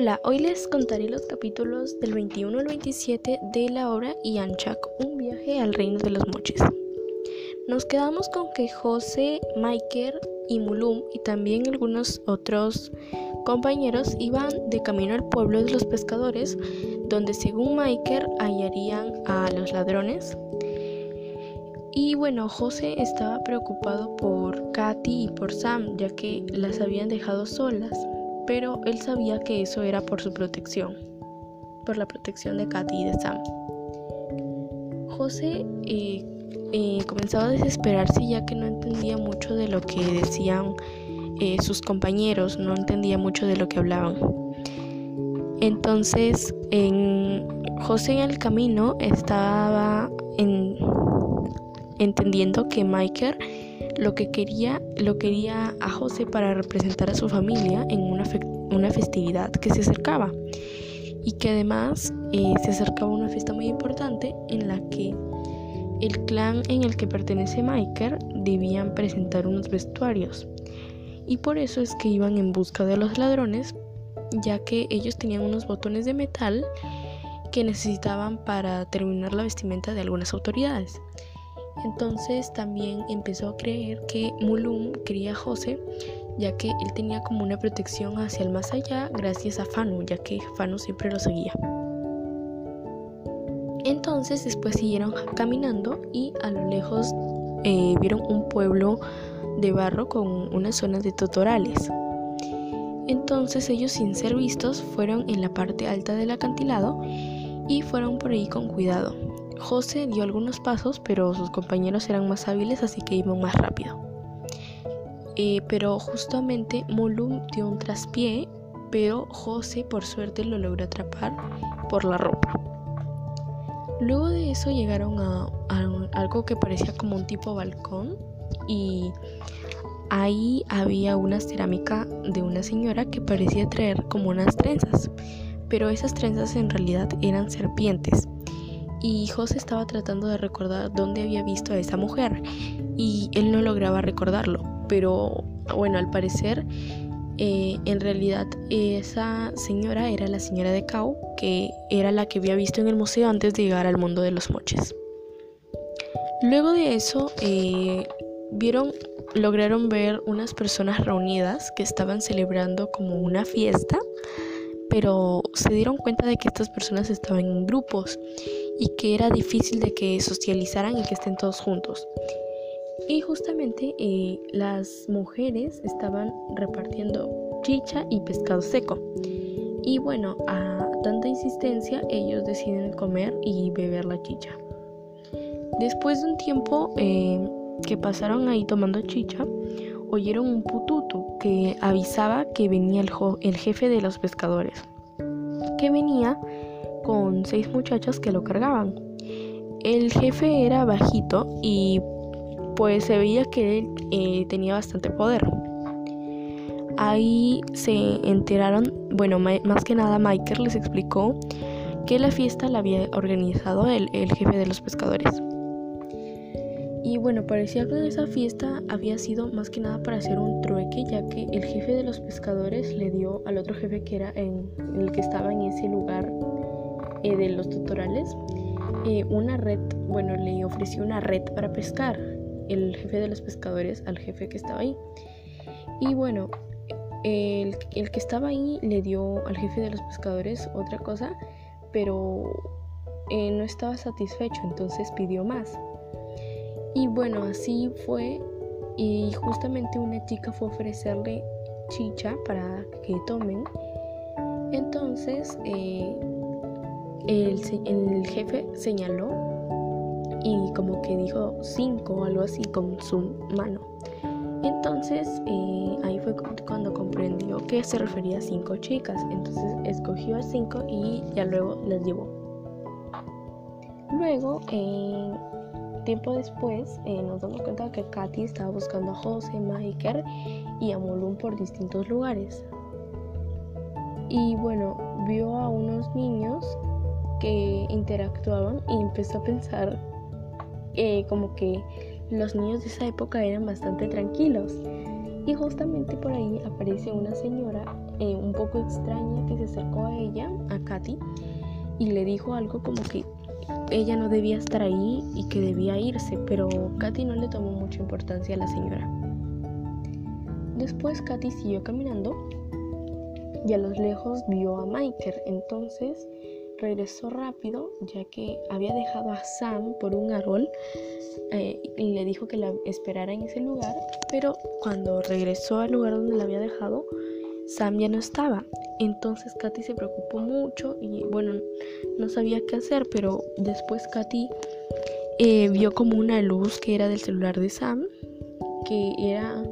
Hola, hoy les contaré los capítulos del 21 al 27 de la obra Yanchak, un viaje al reino de los moches. Nos quedamos con que José, Maiker y Mulum y también algunos otros compañeros iban de camino al pueblo de los pescadores, donde según Maiker hallarían a los ladrones. Y bueno, José estaba preocupado por Katy y por Sam, ya que las habían dejado solas pero él sabía que eso era por su protección, por la protección de Katy y de Sam. José eh, eh, comenzaba a desesperarse ya que no entendía mucho de lo que decían eh, sus compañeros, no entendía mucho de lo que hablaban. Entonces, en, José en el camino estaba entendiendo que Michael lo que quería, lo quería a José para representar a su familia en una, una festividad que se acercaba y que además eh, se acercaba una fiesta muy importante en la que el clan en el que pertenece Michael debían presentar unos vestuarios y por eso es que iban en busca de los ladrones ya que ellos tenían unos botones de metal que necesitaban para terminar la vestimenta de algunas autoridades. Entonces también empezó a creer que Mulum quería a José, ya que él tenía como una protección hacia el más allá gracias a Fanu, ya que Fanu siempre lo seguía. Entonces después siguieron caminando y a lo lejos eh, vieron un pueblo de barro con unas zonas de totorales. Entonces ellos sin ser vistos fueron en la parte alta del acantilado y fueron por ahí con cuidado. José dio algunos pasos, pero sus compañeros eran más hábiles, así que iban más rápido. Eh, pero justamente Mulum dio un traspié, pero José por suerte lo logró atrapar por la ropa. Luego de eso llegaron a, algo que parecía como un tipo balcón y ahí había una cerámica de una señora que parecía traer como unas trenzas, pero esas trenzas en realidad eran serpientes y José estaba tratando de recordar dónde había visto a esa mujer y él no lograba recordarlo, pero bueno, al parecer eh, en realidad esa señora era la señora de Cao, que era la que había visto en el museo antes de llegar al mundo de los moches. Luego de eso, eh, vieron, lograron ver unas personas reunidas que estaban celebrando como una fiesta, pero se dieron cuenta de que estas personas estaban en grupos y que era difícil de que socializaran y que estén todos juntos. Y justamente eh, las mujeres estaban repartiendo chicha y pescado seco. Y bueno, a tanta insistencia ellos deciden comer y beber la chicha. Después de un tiempo eh, que pasaron ahí tomando chicha, oyeron un pututu que avisaba que venía el, jefe de los pescadores, que venía con seis muchachas que lo cargaban. El jefe era bajito y pues se veía que él eh, tenía bastante poder. Ahí se enteraron, bueno, más que nada Michael les explicó que la fiesta la había organizado el jefe de los pescadores. Y bueno, parecía que esa fiesta había sido más que nada para hacer un trueque, ya que el jefe de los pescadores le dio al otro jefe que era en el que estaba en ese lugar eh, de los tutoriales eh, una red, bueno, le ofreció una red para pescar el jefe de los pescadores al jefe que estaba ahí. Y bueno, el, el que estaba ahí le dio al jefe de los pescadores otra cosa, pero eh, no estaba satisfecho, entonces pidió más. Y bueno, así fue. Y justamente una chica fue a ofrecerle chicha para que tomen. Entonces, eh, el, jefe señaló y como que dijo cinco o algo así con su mano. Entonces eh, ahí fue cuando comprendió que se refería a cinco chicas. Entonces escogió a cinco y ya luego las llevó. Luego, tiempo después, eh, nos damos cuenta que Katy estaba buscando a José, Magiker y a Molum por distintos lugares. Y bueno, vio a unos niños que interactuaban y empezó a pensar eh, como que los niños de esa época eran bastante tranquilos Y justamente por ahí aparece una señora eh, un poco extraña que se acercó a ella, a Katy, y le dijo algo como que ella no debía estar ahí y que debía irse, pero Katy no le tomó mucha importancia a la señora. Después Katy siguió caminando y a lo lejos vio a Michael, entonces regresó rápido ya que había dejado a Sam por un árbol eh, y le dijo que la esperara en ese lugar, pero cuando regresó al lugar donde la había dejado, Sam ya no estaba. Entonces Katy se preocupó mucho y bueno, no sabía qué hacer, pero después Katy eh, vio como una luz que era del celular de Sam, que era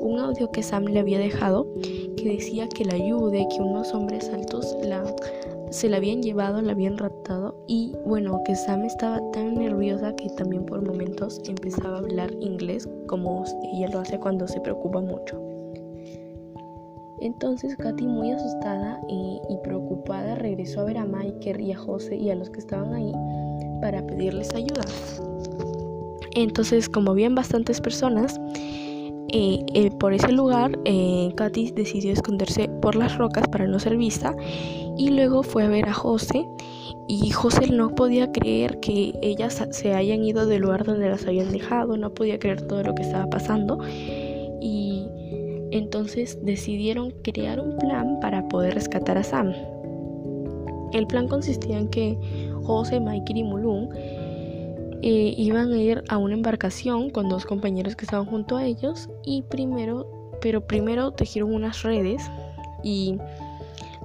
un audio que Sam le había dejado, que decía que la ayude, que unos hombres altos la se la habían llevado, la habían raptado y bueno, que Sam estaba tan nerviosa que también por momentos empezaba a hablar inglés como ella lo hace cuando se preocupa mucho. Entonces Katy muy asustada y, preocupada regresó a ver a Michael y a José y a los que estaban ahí para pedirles ayuda. Entonces como habían bastantes personas, eh, eh, por ese lugar, eh, Katy decidió esconderse por las rocas para no ser vista y luego fue a ver a José y José no podía creer que ellas se hayan ido del lugar donde las habían dejado, no podía creer todo lo que estaba pasando entonces decidieron crear un plan para poder rescatar a Sam. El plan consistía en que José, Michael y Mulun eh, iban a ir a una embarcación con dos compañeros que estaban junto a ellos y primero, pero primero tejieron unas redes y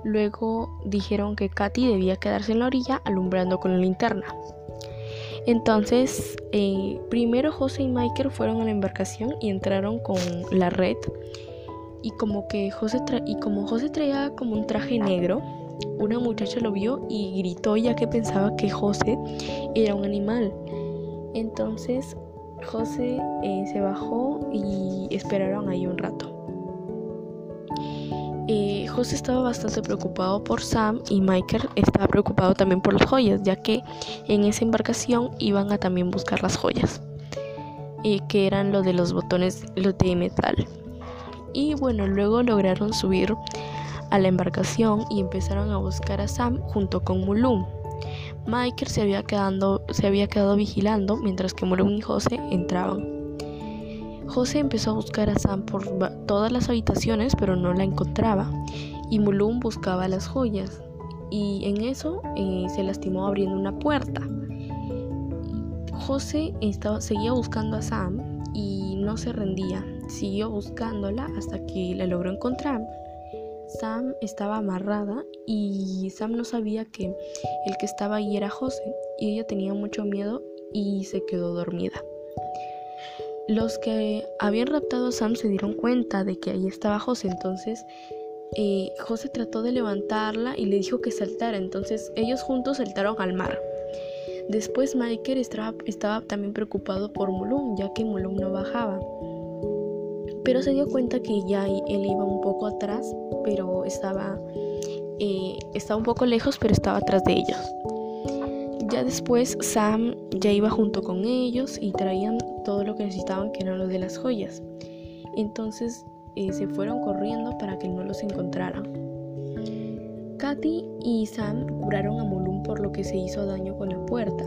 luego dijeron que Katy debía quedarse en la orilla alumbrando con la linterna. Entonces, eh, primero José y Michael fueron a la embarcación y entraron con la red y como que José y como José traía como un traje negro, una muchacha lo vio y gritó ya que pensaba que José era un animal. Entonces José eh, se bajó y esperaron ahí un rato. Eh, José estaba bastante preocupado por Sam y Michael estaba preocupado también por las joyas, ya que en esa embarcación iban a también buscar las joyas, eh, que eran lo de los botones de metal. Y bueno, luego lograron subir a la embarcación y empezaron a buscar a Sam junto con Mulum. Michael se había, se había quedado vigilando mientras que Mulum y José entraban. José empezó a buscar a Sam por todas las habitaciones pero no la encontraba y Mulum buscaba las joyas y en eso eh, se lastimó abriendo una puerta. José estaba, seguía buscando a Sam y no se rendía, siguió buscándola hasta que la logró encontrar. Sam estaba amarrada y Sam no sabía que el que estaba ahí era José y ella tenía mucho miedo y se quedó dormida. Los que habían raptado a Sam se dieron cuenta de que ahí estaba José, entonces eh, José trató de levantarla y le dijo que saltara, entonces ellos juntos saltaron al mar. Después Michael estaba, estaba también preocupado por Mulum, ya que Mulum no bajaba pero se dio cuenta que ya él iba un poco atrás, pero estaba, eh, estaba un poco lejos, pero estaba atrás de ellos. Ya después Sam ya iba junto con ellos y traían todo lo que necesitaban, que eran lo de las joyas. Entonces eh, se fueron corriendo para que no los encontraran. Katy y Sam curaron a Mulum por lo que se hizo daño con la puerta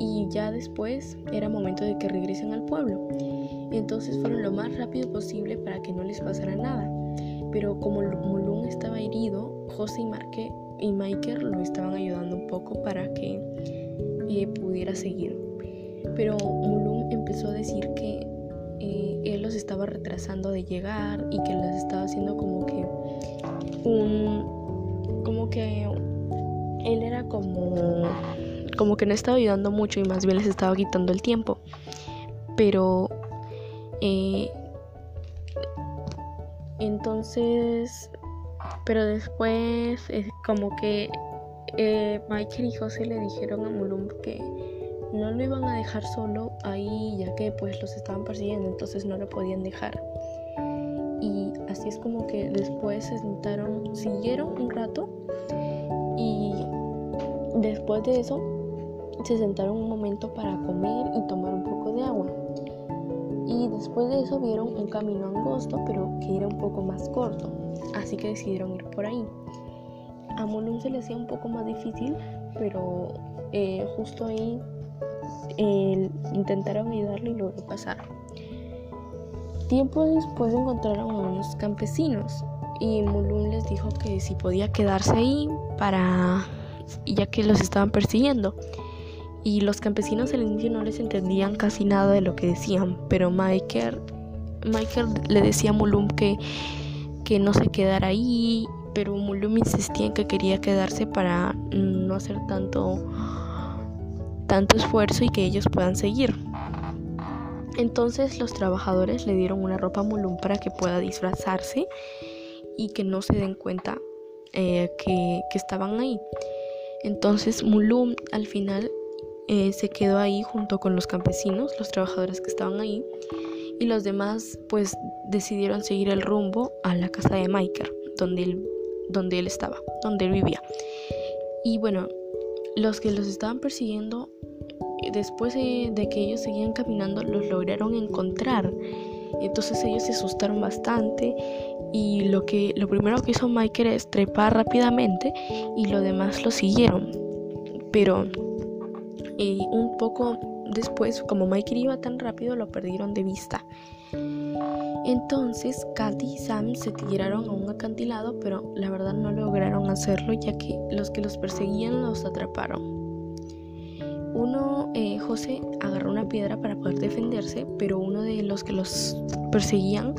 y ya después era momento de que regresen al pueblo. Entonces fueron lo más rápido posible para que no les pasara nada. Pero como Mulun estaba herido, José y, Marque y Michael lo estaban ayudando un poco para que eh, pudiera seguir. Pero Mulun empezó a decir que eh, él los estaba retrasando de llegar y que les estaba haciendo como que un como que él era como como que no estaba ayudando mucho y más bien les estaba quitando el tiempo. Pero eh, entonces, pero después como que eh, Michael y José le dijeron a Mulum que no lo iban a dejar solo ahí ya que pues los estaban persiguiendo, entonces no lo podían dejar. Y así es como que después se sentaron, siguieron un rato y después de eso se sentaron un momento para comer y tomar un poco de agua. Y después de eso vieron un camino angosto, pero que era un poco más corto, así que decidieron ir por ahí. A Mulum se le hacía un poco más difícil, pero eh, justo ahí intentaron ayudarle y logró pasar. Tiempo después encontraron a unos campesinos y Mulum les dijo que si podía quedarse ahí para ya que los estaban persiguiendo. Y los campesinos al inicio no les entendían casi nada de lo que decían, pero Michael, Michael le decía a Mulum que, que no se quedara ahí, pero Mulum insistía en que quería quedarse para no hacer tanto, tanto esfuerzo y que ellos puedan seguir. Entonces los trabajadores le dieron una ropa a Mulum para que pueda disfrazarse y que no se den cuenta eh, que, estaban ahí. Entonces Mulum al final eh, se quedó ahí junto con los campesinos, los trabajadores que estaban ahí, y los demás pues decidieron seguir el rumbo a la casa de Michael, donde él, donde él estaba, donde él vivía. Y bueno, los que los estaban persiguiendo, después de que ellos seguían caminando, los lograron encontrar entonces ellos se asustaron bastante y lo que lo primero que hizo Michael es trepar rápidamente y lo demás lo siguieron. Pero un poco después, como Michael iba tan rápido, lo perdieron de vista. Entonces Katy y Sam se tiraron a un acantilado, pero la verdad no lograron hacerlo ya que los que los perseguían los atraparon. Uno, eh, José, agarró una piedra para poder defenderse, pero uno de los que los perseguían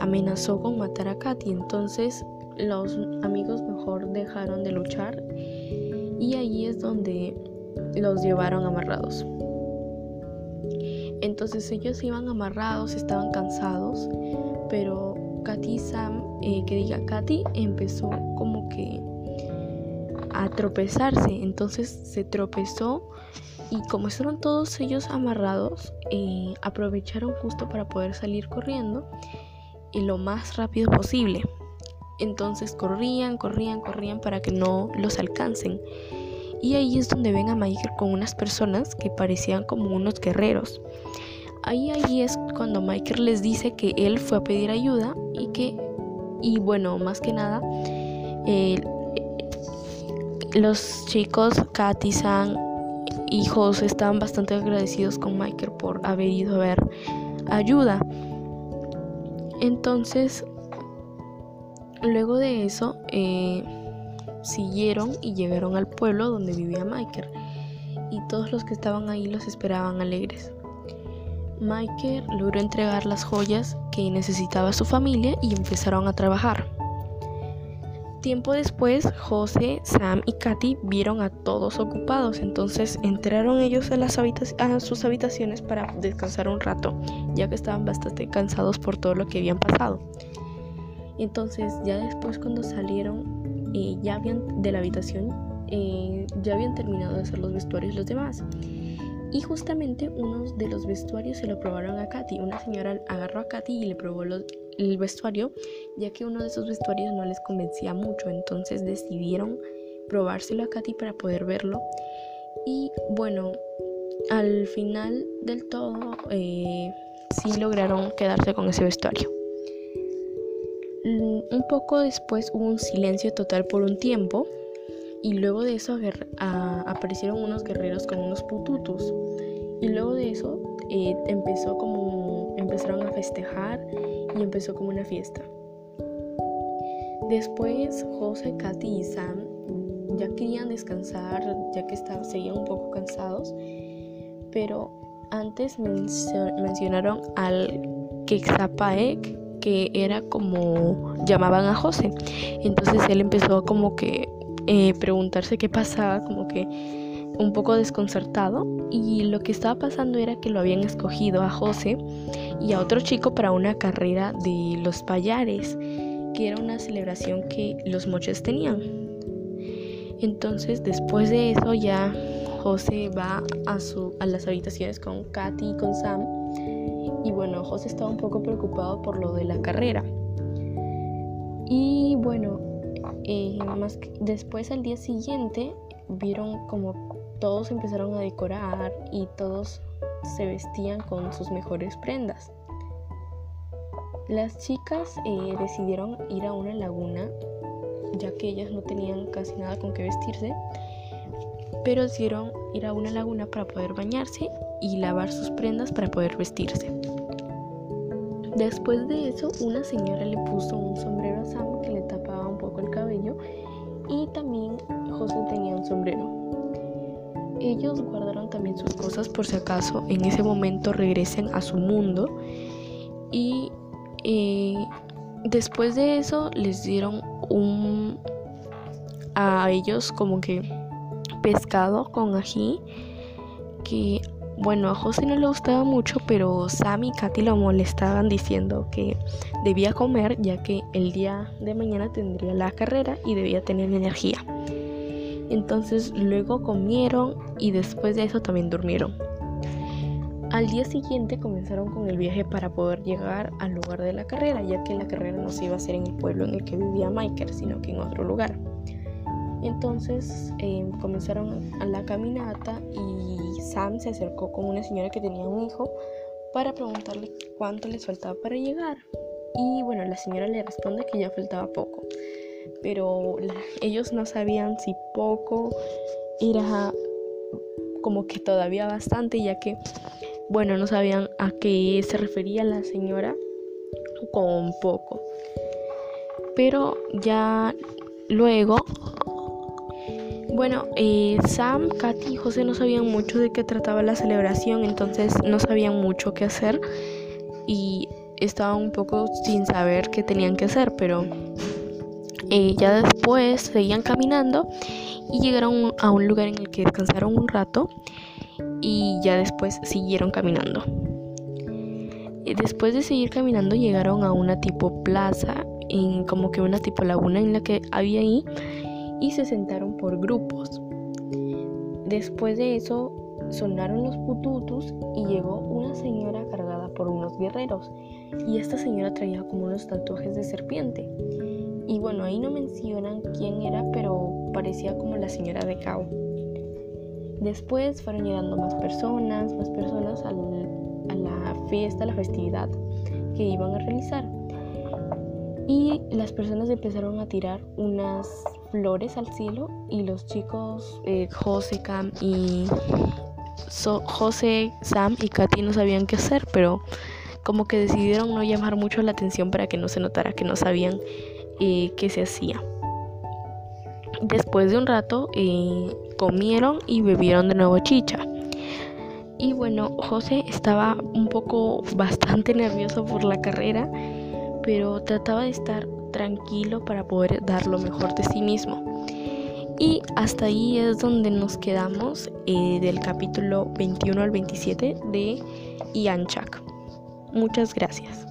amenazó con matar a Katy. Entonces los amigos mejor dejaron de luchar y ahí es donde los llevaron amarrados. Entonces ellos iban amarrados, estaban cansados, pero Katy Sam, eh, que diga Katy, empezó como que a tropezarse. Entonces se tropezó y como estaban todos ellos amarrados, eh, aprovecharon justo para poder salir corriendo y lo más rápido posible. Entonces corrían, corrían, corrían para que no los alcancen. Y ahí es donde ven a Michael con unas personas que parecían como unos guerreros. Ahí, ahí es cuando Michael les dice que él fue a pedir ayuda y que, y bueno, más que nada, los chicos, Katy, San hijos estaban bastante agradecidos con Michael por haber ido a ver ayuda. Entonces, luego de eso, eh, siguieron y llegaron al pueblo donde vivía Michael. Y todos los que estaban ahí los esperaban alegres. Michael logró entregar las joyas que necesitaba su familia y empezaron a trabajar. Tiempo después, José, Sam y Katy vieron a todos ocupados, entonces entraron ellos a, las a sus habitaciones para descansar un rato, ya que estaban bastante cansados por todo lo que habían pasado. Entonces, ya después cuando salieron, eh, ya habían de la habitación, eh, ya habían terminado de hacer los vestuarios los demás. Y justamente unos de los vestuarios se lo probaron a Katy. Una señora agarró a Katy y le probó el vestuario, ya que uno de esos vestuarios no les convencía mucho. Entonces decidieron probárselo a Katy para poder verlo. Y bueno, al final del todo, eh, sí lograron quedarse con ese vestuario. Mm, un poco después hubo un silencio total por un tiempo y luego de eso aparecieron unos guerreros con unos pututus. Y luego de eso eh, empezó como, empezaron a festejar y empezó como una fiesta. Después José, Katy y Sam ya querían descansar, ya que estaban, seguían un poco cansados, pero antes mencionaron al Quexapaek, era como llamaban a José. Entonces él empezó como que eh, preguntarse qué pasaba, como que un poco desconcertado. Y lo que estaba pasando era que lo habían escogido a José y a otro chico para una carrera de los payares, que era una celebración que los moches tenían. Entonces, después de eso, ya José va a, su, a las habitaciones con Katy y con Sam. Y bueno, José estaba un poco preocupado por lo de la carrera. Y bueno, eh, más después al día siguiente vieron como todos empezaron a decorar y todos se vestían con sus mejores prendas. Las chicas eh, decidieron ir a una laguna, ya que ellas no tenían casi nada con qué vestirse, pero decidieron ir a una laguna para poder bañarse y lavar sus prendas para poder vestirse. Después de eso, una señora le puso un sombrero a Sam que le tapaba un poco el cabello y también José tenía un sombrero. Ellos guardaron también sus cosas por si acaso en ese momento regresen a su mundo y eh, después de eso les dieron un a ellos como que pescado con ají que bueno, a José no le gustaba mucho, pero Sam y Katy lo molestaban diciendo que debía comer ya que el día de mañana tendría la carrera y debía tener energía. Entonces luego comieron y después de eso también durmieron. Al día siguiente comenzaron con el viaje para poder llegar al lugar de la carrera, ya que la carrera no se iba a hacer en el pueblo en el que vivía Michael, sino que en otro lugar. Entonces eh, comenzaron la caminata y Sam se acercó con una señora que tenía un hijo para preguntarle cuánto les faltaba para llegar. Y bueno, la señora le responde que ya faltaba poco, pero ellos no sabían si poco era como que todavía bastante, ya que, bueno, no sabían a qué se refería la señora con poco. Pero ya luego bueno, eh, Sam, Katy y José no sabían mucho de qué trataba la celebración, entonces no sabían mucho qué hacer y estaban un poco sin saber qué tenían que hacer, pero eh, ya después seguían caminando y llegaron a un lugar en el que descansaron un rato y ya después siguieron caminando. Después de seguir caminando llegaron a una tipo plaza, en como que una tipo laguna en la que había ahí y se sentaron por grupos. Después de eso sonaron los pututus y llegó una señora cargada por unos guerreros y esta señora traía como unos tatuajes de serpiente. Y bueno, ahí no mencionan quién era, pero parecía como la señora de Cao. Después fueron llegando más personas, más personas a la fiesta, a la festividad que iban a realizar. Y las personas empezaron a tirar unas flores al cielo y los chicos eh, José, Cam y José, Sam y Katy no sabían qué hacer, pero como que decidieron no llamar mucho la atención para que no se notara que no sabían eh, qué se hacía. Después de un rato eh, comieron y bebieron de nuevo chicha. Y bueno, José estaba un poco bastante nervioso por la carrera, pero trataba de estar tranquilo para poder dar lo mejor de sí mismo. Y hasta ahí es donde nos quedamos eh, del capítulo 21 al 27 de Ian Chak. Muchas gracias.